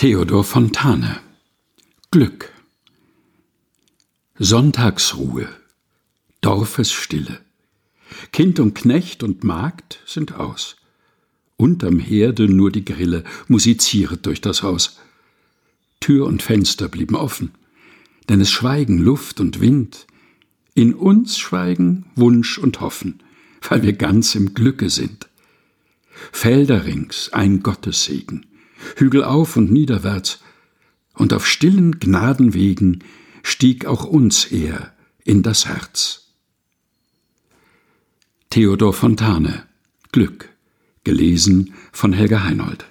Theodor Fontane Glück Sonntagsruhe Dorfesstille Kind und Knecht und Magd sind aus. Unterm Herde nur die Grille musizieret durch das Haus. Tür und Fenster blieben offen, denn es schweigen Luft und Wind. In uns schweigen Wunsch und Hoffen, weil wir ganz im Glücke sind. Felder rings ein Gottessegen, Hügel auf und niederwärts, und auf stillen Gnadenwegen stieg auch uns er in das Herz. Theodor Fontane Glück. Gelesen von Helga Heinold